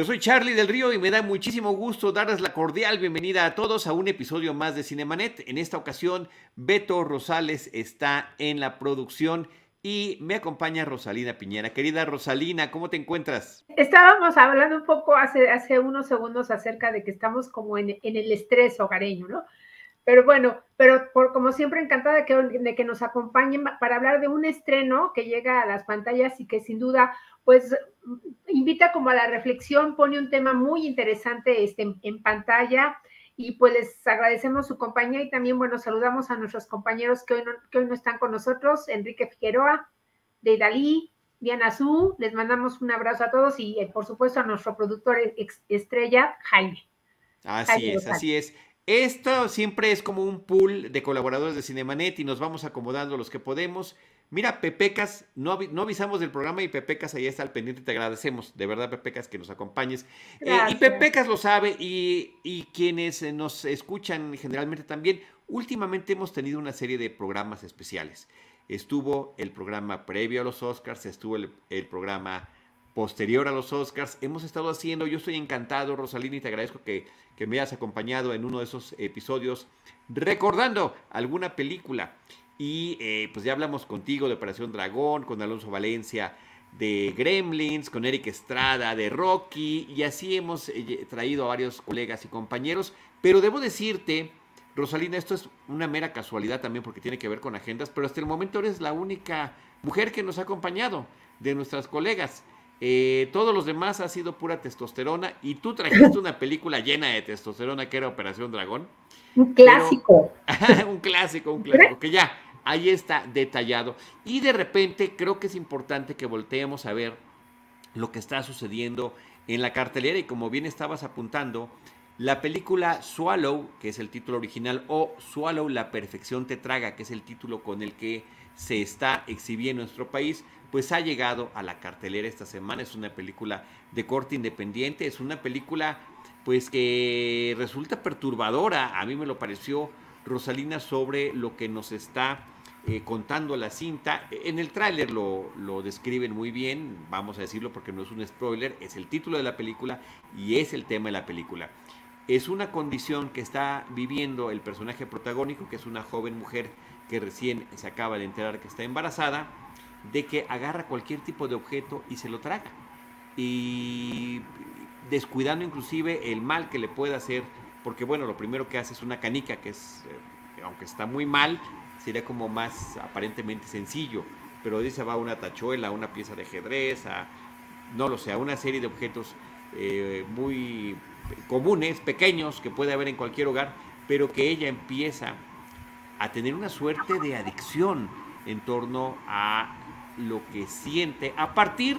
Yo soy Charlie del Río y me da muchísimo gusto darles la cordial bienvenida a todos a un episodio más de Cinemanet. En esta ocasión, Beto Rosales está en la producción y me acompaña Rosalina Piñera. Querida Rosalina, ¿cómo te encuentras? Estábamos hablando un poco hace, unos segundos acerca de que estamos como en, en el estrés hogareño, ¿no? Pero bueno, pero por, como siempre encantada de que, de que nos acompañen para hablar de un estreno que llega a las pantallas y que sin duda pues invita como a la reflexión, pone un tema muy interesante este, en, pantalla y pues les agradecemos su compañía y también, bueno, saludamos a nuestros compañeros que hoy no, que hoy no están con nosotros, Enrique Figueroa, de Dalí, Diana Zú, les mandamos un abrazo a todos y eh, por supuesto a nuestro productor estrella, Jaime. Así es, así es. Esto siempre es como un pool de colaboradores de Cinemanet y nos vamos acomodando los que podemos. Mira, Pepecas, no, no avisamos del programa y Pepecas ahí está al pendiente, te agradecemos, de verdad, Pepecas, que nos acompañes. Eh, y Pepecas lo sabe y, y quienes eh, nos escuchan generalmente también, últimamente hemos tenido una serie de programas especiales. Estuvo el programa previo a los Oscars, estuvo el, el programa posterior a los Oscars. Hemos estado haciendo, yo estoy encantado, Rosalina, y te agradezco que, que me hayas acompañado en uno de esos episodios recordando alguna película. Y eh, pues ya hablamos contigo de Operación Dragón, con Alonso Valencia de Gremlins, con Eric Estrada de Rocky, y así hemos eh, traído a varios colegas y compañeros. Pero debo decirte, Rosalina, esto es una mera casualidad también porque tiene que ver con agendas, pero hasta el momento eres la única mujer que nos ha acompañado de nuestras colegas. Eh, todos los demás ha sido pura testosterona y tú trajiste una película llena de testosterona que era Operación Dragón. Un clásico. un clásico, un clásico, que ya ahí está detallado. Y de repente creo que es importante que volteemos a ver lo que está sucediendo en la cartelera y como bien estabas apuntando, la película Swallow, que es el título original, o Swallow, la perfección te traga, que es el título con el que se está exhibiendo en nuestro país, pues ha llegado a la cartelera esta semana. Es una película de corte independiente, es una película pues que resulta perturbadora, a mí me lo pareció Rosalina sobre lo que nos está eh, contando la cinta. En el tráiler lo, lo, describen muy bien, vamos a decirlo porque no es un spoiler, es el título de la película y es el tema de la película. Es una condición que está viviendo el personaje protagónico, que es una joven mujer que recién se acaba de enterar que está embarazada, de que agarra cualquier tipo de objeto y se lo traga. Y descuidando inclusive el mal que le puede hacer, porque bueno, lo primero que hace es una canica, que es, eh, aunque está muy mal, sería como más aparentemente sencillo, pero dice va una tachuela, una pieza de ajedrez, no lo sé, a una serie de objetos eh, muy comunes, pequeños, que puede haber en cualquier hogar, pero que ella empieza a tener una suerte de adicción en torno a lo que siente a partir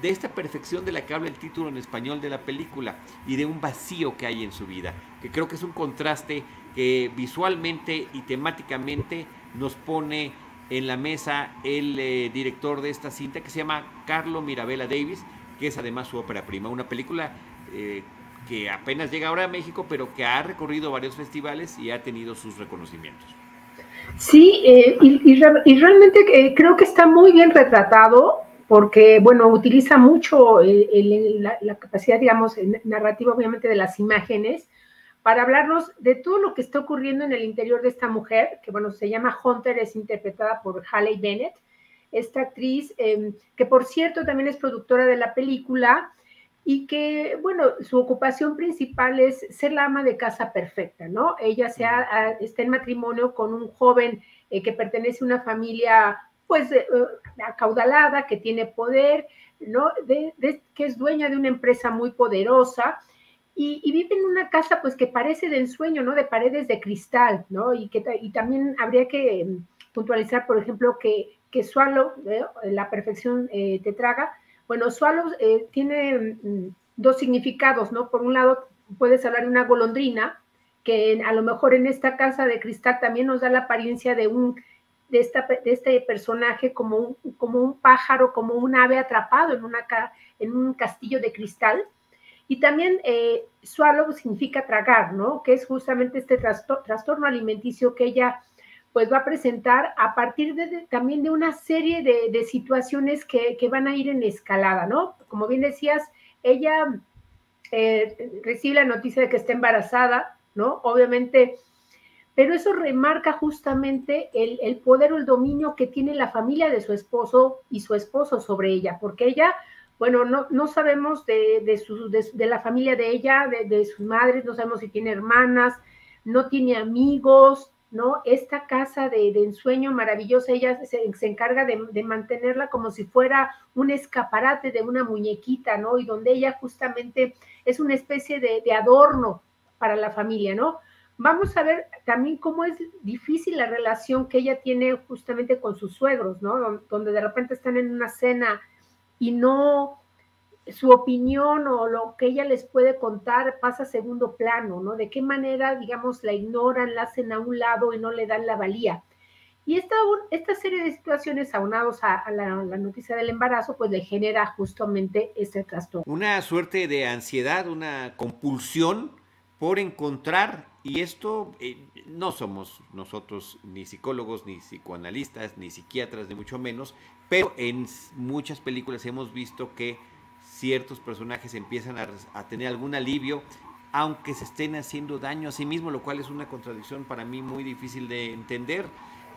de esta perfección de la que habla el título en español de la película y de un vacío que hay en su vida, que creo que es un contraste que visualmente y temáticamente nos pone en la mesa el eh, director de esta cinta que se llama Carlo Mirabella Davis, que es además su ópera prima, una película eh, que apenas llega ahora a México, pero que ha recorrido varios festivales y ha tenido sus reconocimientos. Sí, eh, y, realmente creo que está muy bien retratado porque, bueno, utiliza mucho la, la, capacidad, digamos, narrativa, obviamente, de las imágenes, para hablarnos de todo lo que está ocurriendo en el interior de esta mujer, que bueno, se llama Hunter, es interpretada por Halle Bennett, esta actriz, em, que por cierto también es productora de la película y que, bueno, su ocupación principal es ser la ama de casa perfecta, ¿no? Ella se está en matrimonio con un joven eh, que pertenece a una familia, pues, eh, acaudalada, que tiene poder, ¿no? que es dueña de una empresa muy poderosa y, vive en una casa pues que parece de ensueño, ¿no? De paredes de cristal, ¿no? Y, que, y también habría que mm, puntualizar, por ejemplo, que, que Swallow, ¿eh? la perfección eh, te traga, bueno, Swallow eh, tiene mm, dos significados, ¿no? Por un lado, puedes hablar de una golondrina, que a lo mejor en esta casa de cristal también nos da la apariencia de un de, esta, de este personaje como un, como un pájaro, como un ave atrapado en, una, en un castillo de cristal. Y también eh, significa tragar, ¿no? Que es justamente este trastorno alimenticio que ella pues va a presentar a partir de, también de una serie de, situaciones que, van a ir en escalada, ¿no? Como bien decías, ella eh, recibe la noticia de que está embarazada, ¿no? Obviamente, pero eso remarca justamente el, poder o el dominio que tiene la familia de su esposo y su esposo sobre ella, porque ella, bueno, no, no sabemos de, de, la familia de ella, de, sus madres, no sabemos si tiene hermanas, no tiene amigos, ¿no? Esta casa de, ensueño maravillosa, ella se, encarga de, mantenerla como si fuera un escaparate de una muñequita, ¿no? Y donde ella justamente es una especie de, adorno para la familia, ¿no? Vamos a ver también cómo es difícil la relación que ella tiene justamente con sus suegros, ¿no? Donde de repente están en una cena y no, su opinión o lo que ella les puede contar pasa a segundo plano, ¿no? De qué manera, digamos, la ignoran, la hacen a un lado y no le dan la valía. Y esta, esta serie de situaciones aunados a, la, noticia del embarazo, pues le genera justamente este trastorno. Una suerte de ansiedad, una compulsión por encontrar, y esto eh, no somos nosotros ni psicólogos, ni psicoanalistas, ni psiquiatras, ni mucho menos, pero en muchas películas hemos visto que ciertos personajes empiezan a, tener algún alivio, aunque se estén haciendo daño a sí mismos, lo cual es una contradicción para mí muy difícil de entender.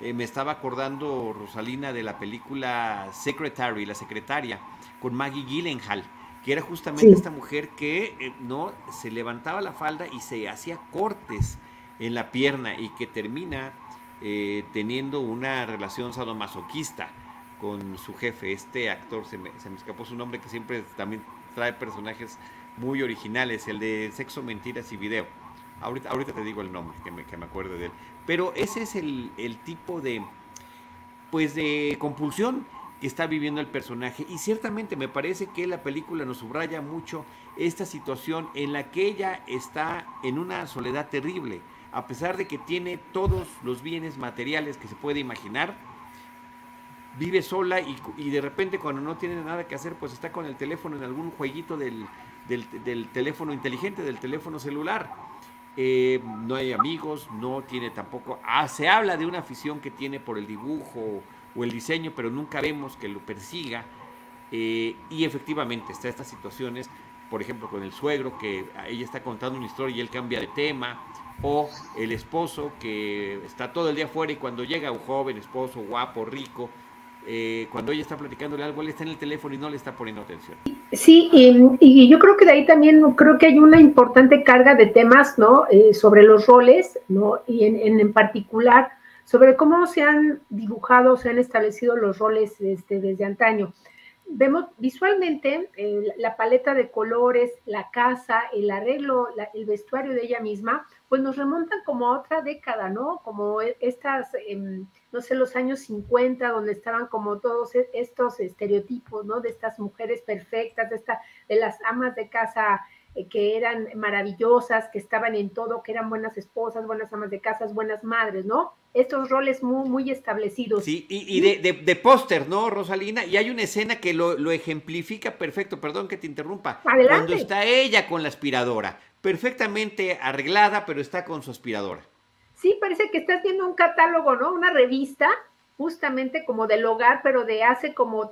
Eh, me estaba acordando, Rosalina, de la película Secretary, la secretaria, con Maggie Gyllenhaal, que era justamente esta mujer que eh, no se levantaba la falda y se hacía cortes en la pierna y que termina eh, teniendo una relación sadomasoquista con su jefe, este actor, se me, se me escapó su nombre, que siempre también trae personajes muy originales, el de Sexo, Mentiras y Video. Ahorita, ahorita te digo el nombre, que me, que me acuerde de él. Pero ese es el, el tipo de, pues de compulsión que está viviendo el personaje. Y ciertamente me parece que la película nos subraya mucho esta situación en la que ella está en una soledad terrible. A pesar de que tiene todos los bienes materiales que se puede imaginar, vive sola y, de repente cuando no tiene nada que hacer, pues está con el teléfono en algún jueguito del, del, teléfono inteligente, del teléfono celular. Eh, no hay amigos, no tiene tampoco... Ah, se habla de una afición que tiene por el dibujo o el diseño, pero nunca vemos que lo persiga. Eh, y efectivamente está estas situaciones, por ejemplo, con el suegro, que ella está contando una historia y él cambia de tema, o el esposo que está todo el día afuera y cuando llega un joven esposo guapo, rico, eh, cuando ella está platicándole algo, él está en el teléfono y no le está poniendo atención. Sí, y, yo creo que de ahí también creo que hay una importante carga de temas, ¿no? Eh, sobre los roles, ¿no? Y en, en, particular sobre cómo se han dibujado, se han establecido los roles este, desde antaño. Vemos visualmente eh, la paleta de colores, la casa, el arreglo, el vestuario de ella misma, pues nos remontan como a otra década, ¿no? Como e, estas... Em, no sé, los años 50, donde estaban como todos e-, estos estereotipos, ¿no? De estas mujeres perfectas, de, esta, de las amas de casa que eran maravillosas, que estaban en todo, que eran buenas esposas, buenas amas de casa, buenas madres, ¿no? Estos roles muy, muy establecidos. Sí, y, de, póster, ¿no, Rosalina? Y hay una escena que lo, lo, ejemplifica perfecto, perdón que te interrumpa. Adelante. Cuando está ella con la aspiradora, perfectamente arreglada, pero está con su aspiradora sí, parece que estás viendo un catálogo, ¿no? Una revista, justamente como del hogar, pero de hace como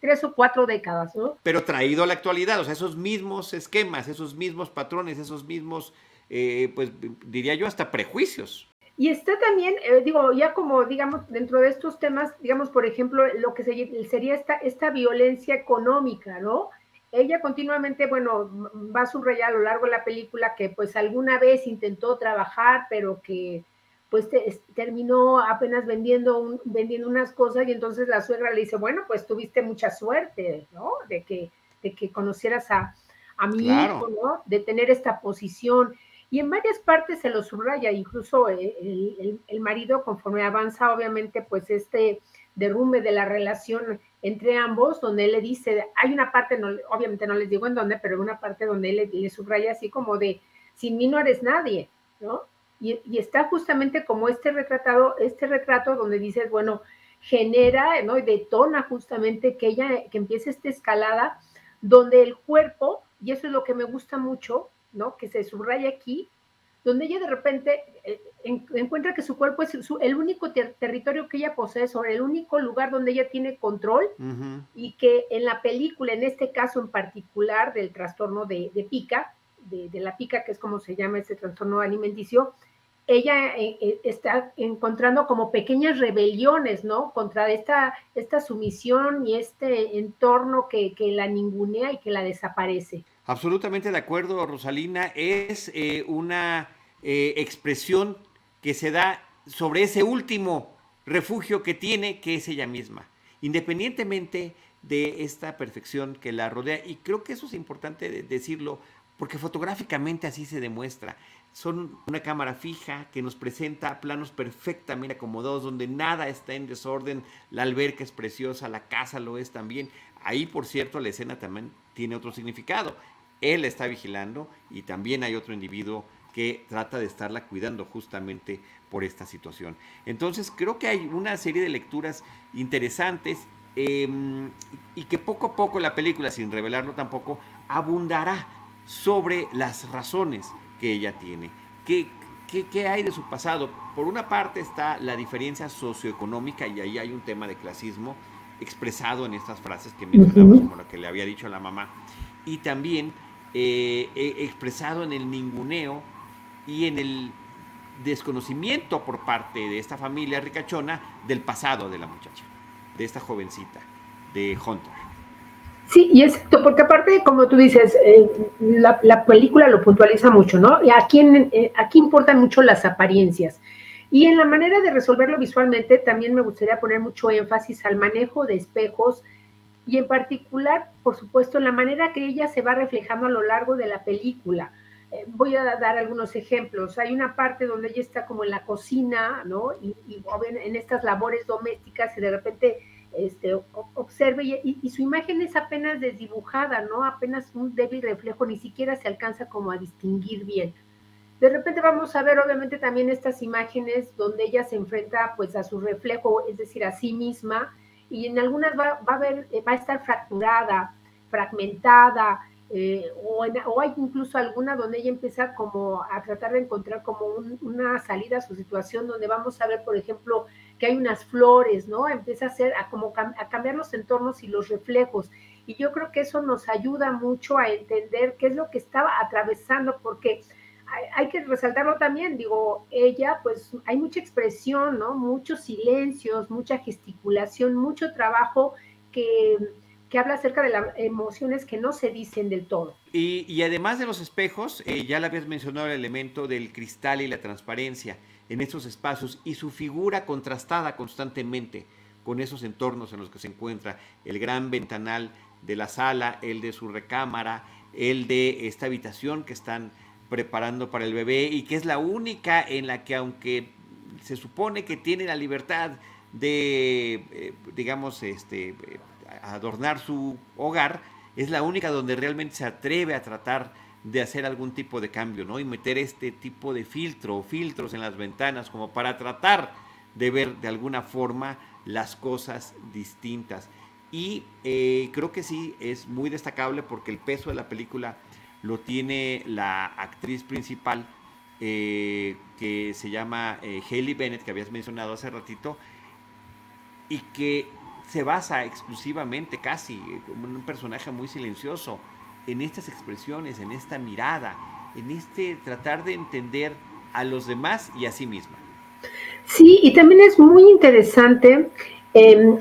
tres o cuatro décadas, ¿no? Pero traído a la actualidad, o sea, esos mismos esquemas, esos mismos patrones, esos mismos, eh, pues diría yo, hasta prejuicios. Y está también, eh, digo, ya como, digamos, dentro de estos temas, digamos, por ejemplo, lo que sería esta, esta violencia económica, ¿no? ella continuamente, bueno, va a subrayar a lo largo de la película que pues alguna vez intentó trabajar, pero que pues terminó apenas vendiendo, vendiendo unas cosas y entonces la suegra le dice, bueno, pues tuviste mucha suerte, ¿no? De que, de que conocieras a, a mi hijo, ¿no? De tener esta posición. Y en varias partes se lo subraya, incluso el, el marido, conforme avanza, obviamente, pues este derrumbe de la relación entre ambos, donde él le dice, hay una parte, no, obviamente no les digo en dónde, pero una parte donde él le, subraya así como de, sin mí no eres nadie, ¿no? Y, está justamente como este retratado, este retrato donde dices, bueno, genera, ¿no? Y detona justamente que ella, que empiece esta escalada, donde el cuerpo, y eso es lo que me gusta mucho, ¿no? Que se subraya aquí, donde ella de repente eh, encuentra que su cuerpo es el único territorio que ella posee, sobre el único lugar donde ella tiene control y que en la película, en este caso en particular del trastorno de, pica, de, la pica, que es como se llama ese trastorno alimenticio, ella eh, eh, está encontrando como pequeñas rebeliones, ¿no? Contra esta, esta sumisión y este entorno que, que la ningunea y que la desaparece. Absolutamente de acuerdo, Rosalina. Es eh, una expresión que se da sobre ese último refugio que tiene, que es ella misma, independientemente de esta perfección que la rodea. Y creo que eso es importante decirlo, porque fotográficamente así se demuestra. Son una cámara fija que nos presenta planos perfectamente acomodados, donde nada está en desorden. La alberca es preciosa, la casa lo es también. Ahí, por cierto, la escena también tiene otro significado él está vigilando y también hay otro individuo que trata de estarla cuidando justamente por esta situación. Entonces creo que hay una serie de lecturas interesantes em, y que poco a poco la película, sin revelarlo tampoco, abundará sobre las razones que ella tiene. ¿Qué, qué, hay de su pasado? Por una parte está la diferencia socioeconómica y ahí hay un tema de clasismo expresado en estas frases que mencionamos, como la que le había dicho a la mamá. Y también eh, expresado en el ninguneo y en el desconocimiento por parte de esta familia ricachona del pasado de la muchacha, de esta jovencita, de Hunter. Sí, y es porque aparte, como tú dices, eh, la, película lo puntualiza mucho, ¿no? Y aquí, eh, aquí importan mucho las apariencias. Y en la manera de resolverlo visualmente, también me gustaría poner mucho énfasis al manejo de espejos, y en particular, por supuesto, en la manera que ella se va reflejando a lo largo de la película. Eh, voy a dar algunos ejemplos. Hay una parte donde ella está como en la cocina, ¿no? Y, en estas labores domésticas y de repente este, observe y, su imagen es apenas desdibujada, ¿no? Apenas un débil reflejo, ni siquiera se alcanza como a distinguir bien. De repente vamos a ver obviamente también estas imágenes donde ella se enfrenta pues a su reflejo, es decir, a sí misma, y en algunas va, va, a, eh, estar fracturada, fragmentada, eh, o, hay incluso alguna donde ella empieza como a tratar de encontrar como una salida a su situación, donde vamos a ver, por ejemplo, que hay unas flores, ¿no? Empieza a hacer, a como a cambiar los entornos y los reflejos. Y yo creo que eso nos ayuda mucho a entender qué es lo que estaba atravesando, porque hay, que resaltarlo también, digo, ella, pues hay mucha expresión, ¿no? Muchos silencios, mucha gesticulación, mucho trabajo que, habla acerca de las emociones que no se dicen del todo. Y, además de los espejos, eh, ya le habías mencionado el elemento del cristal y la transparencia en estos espacios y su figura contrastada constantemente con esos entornos en los que se encuentra. El gran ventanal de la sala, el de su recámara, el de esta habitación que están preparando para el bebé y que es la única en la que aunque se supone que tiene la libertad de, eh, digamos, este, adornar su hogar, es la única donde realmente se atreve a tratar de hacer algún tipo de cambio, ¿no? Y meter este tipo de filtro o filtros en las ventanas como para tratar de ver de alguna forma las cosas distintas. Y eh, creo que sí es muy destacable porque el peso de la película lo tiene la actriz principal eh, que se llama eh, Haley Bennett, que habías mencionado hace ratito, y que se basa exclusivamente, casi, como un personaje muy silencioso, en estas expresiones, en esta mirada, en este tratar de entender a los demás y a sí misma. Sí, y también es muy interesante em,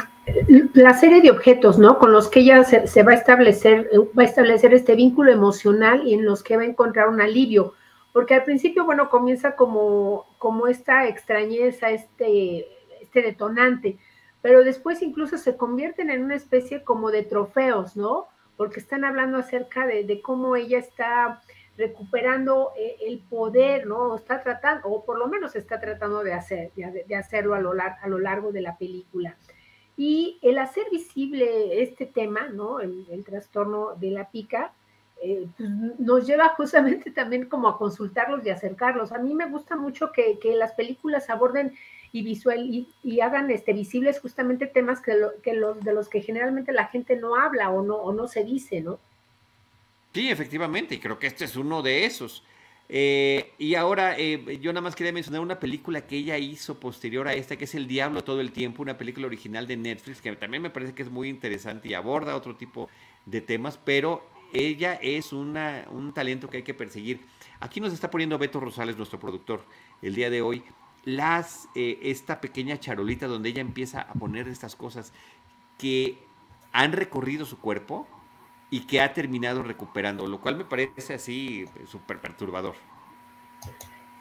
la serie de objetos, ¿no? Con los que ella se, va a establecer, va a establecer este vínculo emocional y en los que va a encontrar un alivio. Porque al principio, bueno, comienza como, como esta extrañeza, este, este detonante, pero después incluso se convierten en una especie como de trofeos, ¿no? Porque están hablando acerca de, cómo ella está recuperando eh, el poder, ¿no? está tratando, o por lo menos está tratando de, hacer, de, hacerlo a lo, largo de la película. Y el hacer visible este tema, ¿no? El, trastorno de la pica, eh, pues, nos lleva justamente también como a consultarlos y acercarlos. A mí me gusta mucho que, las películas aborden y visual y, hagan este, visibles justamente temas que, que, los, de los que generalmente la gente no habla o no, o no se dice, ¿no? Sí, efectivamente, y creo que este es uno de esos. Eh, y ahora eh, yo nada más quería mencionar una película que ella hizo posterior a esta, que es El Diablo todo el tiempo, una película original de Netflix, que también me parece que es muy interesante y aborda otro tipo de temas, pero ella es una, un talento que hay que perseguir. Aquí nos está poniendo Beto Rosales, nuestro productor, el día de hoy, las, eh, esta pequeña charolita donde ella empieza a poner estas cosas que han recorrido su cuerpo, y que ha terminado recuperando, lo cual me parece así súper perturbador.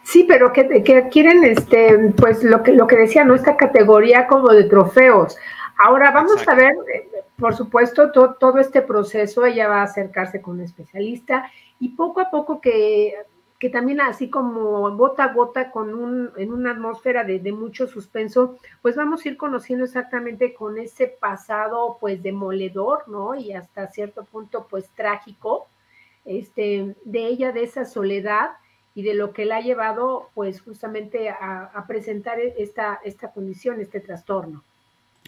Sí, pero que, que, quieren, este, pues lo que, lo que decía, ¿no? Esta categoría como de trofeos. Ahora vamos a ver, eh, por supuesto, todo este proceso, ella va a acercarse con un especialista y poco a poco que que también así como gota a gota con un, en una atmósfera de, mucho suspenso, pues vamos a ir conociendo exactamente con ese pasado pues demoledor, ¿no? Y hasta cierto punto pues trágico, este, de ella, de esa soledad y de lo que la ha llevado pues justamente a, presentar esta, esta condición, este trastorno.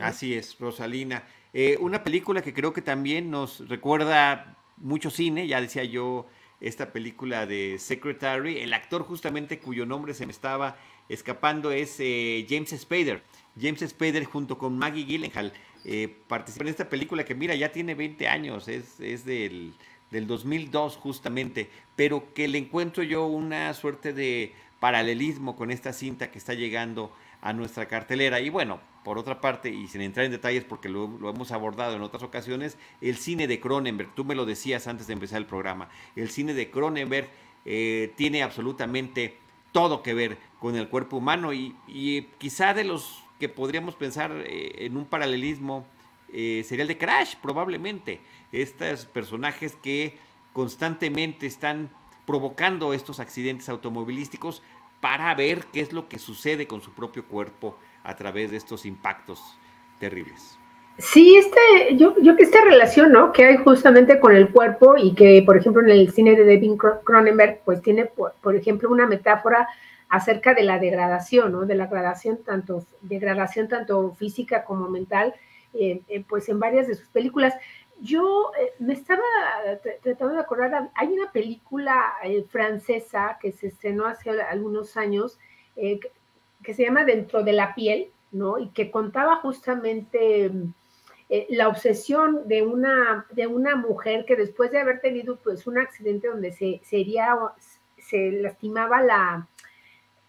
Así es, Rosalina. Eh, una película que creo que también nos recuerda mucho cine, ya decía yo, esta película de Secretary. El actor justamente cuyo nombre se me estaba escapando es eh, James Spader. James Spader junto con Maggie Gyllenhaal eh, participan en esta película que mira, ya tiene 20 años, es, es del, del 2002 justamente, pero que le encuentro yo una suerte de paralelismo con esta cinta que está llegando a nuestra cartelera. Y bueno, por otra parte, y sin entrar en detalles porque lo, hemos abordado en otras ocasiones, el cine de Cronenberg, tú me lo decías antes de empezar el programa, el cine de Cronenberg eh, tiene absolutamente todo que ver con el cuerpo humano y, quizá de los que podríamos pensar eh, en un paralelismo eh, sería el de Crash, probablemente. Estos personajes que constantemente están provocando estos accidentes automovilísticos para ver qué es lo que sucede con su propio cuerpo a través de estos impactos terribles. Sí, este, yo, yo que esta relación, ¿no? Que hay justamente con el cuerpo y que, por ejemplo, en el cine de David Cronenberg, pues tiene, por, ejemplo, una metáfora acerca de la degradación, ¿no? De la degradación tanto, degradación tanto física como mental, eh, eh, pues en varias de sus películas. Yo eh, me estaba tratando de acordar, hay una película francesa que se estrenó hace algunos años, que se llama Dentro de la piel, ¿no? Y que contaba justamente eh, la obsesión de una, de una mujer que después de haber tenido pues un accidente donde se, se lastimaba la,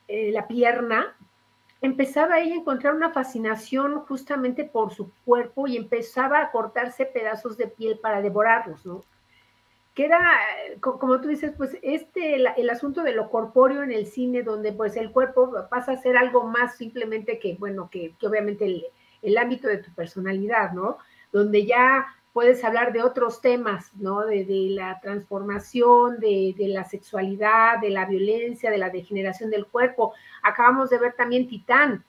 eh, la pierna, empezaba ella a encontrar una fascinación justamente por su cuerpo y empezaba a cortarse pedazos de piel para devorarlos, ¿no? Que era, como tú dices, pues este, el, asunto de lo corpóreo en el cine, donde pues el cuerpo pasa a ser algo más simplemente que, bueno, que, obviamente el, ámbito de tu personalidad, ¿no? Donde ya puedes hablar de otros temas, ¿no? De, la transformación, de, de, la sexualidad, de la violencia, de la degeneración del cuerpo. Acabamos de ver también Titán.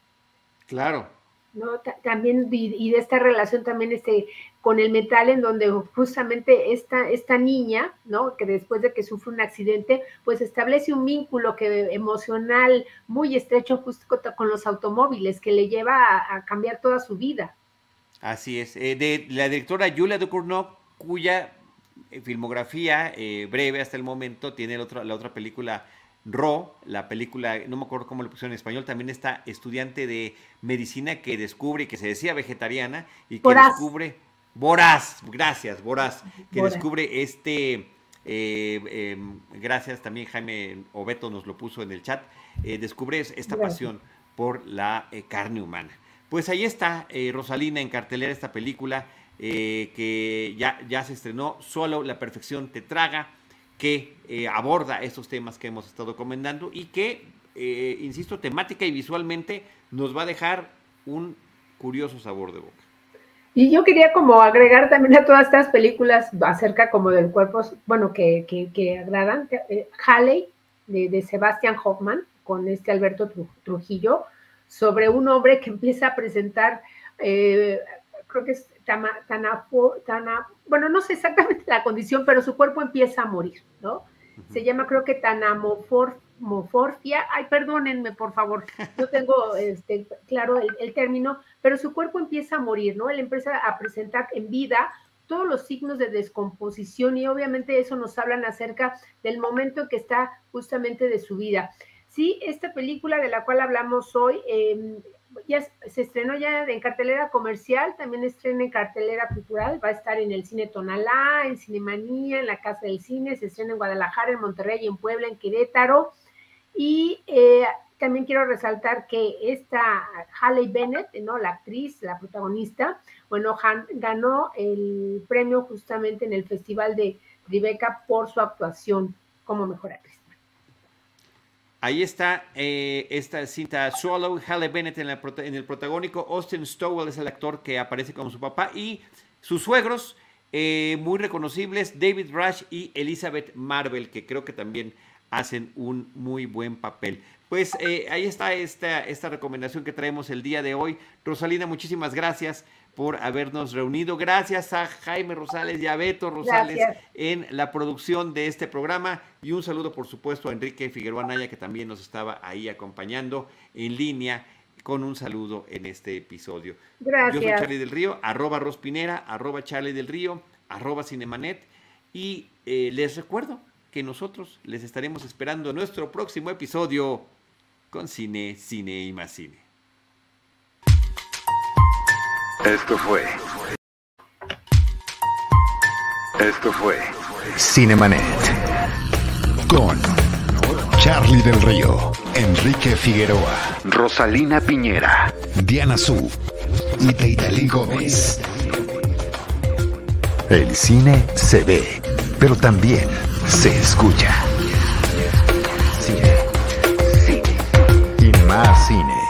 Claro. ¿no? También, y, de esta relación también este, con el metal, en donde justamente esta, esta niña, ¿no? Que después de que sufre un accidente, pues establece un vínculo que, emocional muy estrecho justo con los automóviles, que le lleva a, cambiar toda su vida. Así es. Eh, de la directora Julia Ducournau, cuya eh, filmografía eh, breve hasta el momento tiene la otra película Ro, la película, no me acuerdo cómo le pusieron en español, también está estudiante de medicina que descubre, que se decía vegetariana y que descubre, Boraz, gracias, Boraz, que descubre este, eh, em, gracias también Jaime Obeto nos lo puso en el chat, eh, descubre esta pasión por la eh, carne humana. Pues ahí está Rosalina en cartelera esta película que ya, ya se estrenó, solo la perfección te traga que eh, aborda estos temas que hemos estado comentando y que, eh, insisto, temática y visualmente nos va a dejar un curioso sabor de boca. Y yo quería como agregar también a todas estas películas acerca como del cuerpo, bueno, que, que, agradan, eh, Halley de, de, Sebastian Hoffman con este Alberto Trujillo, sobre un hombre que empieza a presentar, creo que es bueno, no sé exactamente la condición, pero su cuerpo empieza a morir, ¿no? Se llama creo que tanamorfia, ay, perdónenme por favor, no tengo este, claro el, el, término, pero su cuerpo empieza a morir, ¿no? Él empieza a presentar en vida todos los signos de descomposición y obviamente eso nos hablan acerca del momento que está justamente de su vida. Sí, esta película de la cual hablamos hoy eh, ya se estrenó ya en cartelera comercial, también estrena en cartelera cultural, va a estar en el Cine Tonalá, en Cinemanía, en la Casa del Cine, se estrena en Guadalajara, en Monterrey, en Puebla, en Querétaro. Y eh, también quiero resaltar que esta Halle Bennett, ¿no? la actriz, la protagonista, bueno, ganó el premio justamente en el Festival de Tribeca por su actuación como mejor actriz. Ahí está eh, esta cinta Swallow, Halle Bennett en, el protagónico, Austin Stowell es el actor que aparece como su papá y sus suegros eh, muy reconocibles, David Rush y Elizabeth Marvel, que creo que también hacen un muy buen papel. Pues eh, ahí está esta, esta recomendación que traemos el día de hoy. Rosalina, muchísimas gracias por habernos reunido. Gracias a Jaime Rosales y a Beto Rosales en la producción de este programa. Y un saludo, por supuesto, a Enrique Figueroa Naya, que también nos estaba ahí acompañando en línea con un saludo en este episodio. Gracias. Yo soy Charlie del Río, arroba Rospinera, arroba Charlie del Río, arroba Cinemanet. Y eh, les recuerdo que nosotros les estaremos esperando en nuestro próximo episodio con Cine, Cine y más Cine. Esto fue. Esto fue Cinemanet. Con Charlie del Río, Enrique Figueroa, Rosalina Piñera, Diana Su y Deidali Gómez. El cine se ve, pero también se escucha. Cine. Cine. Y más cine.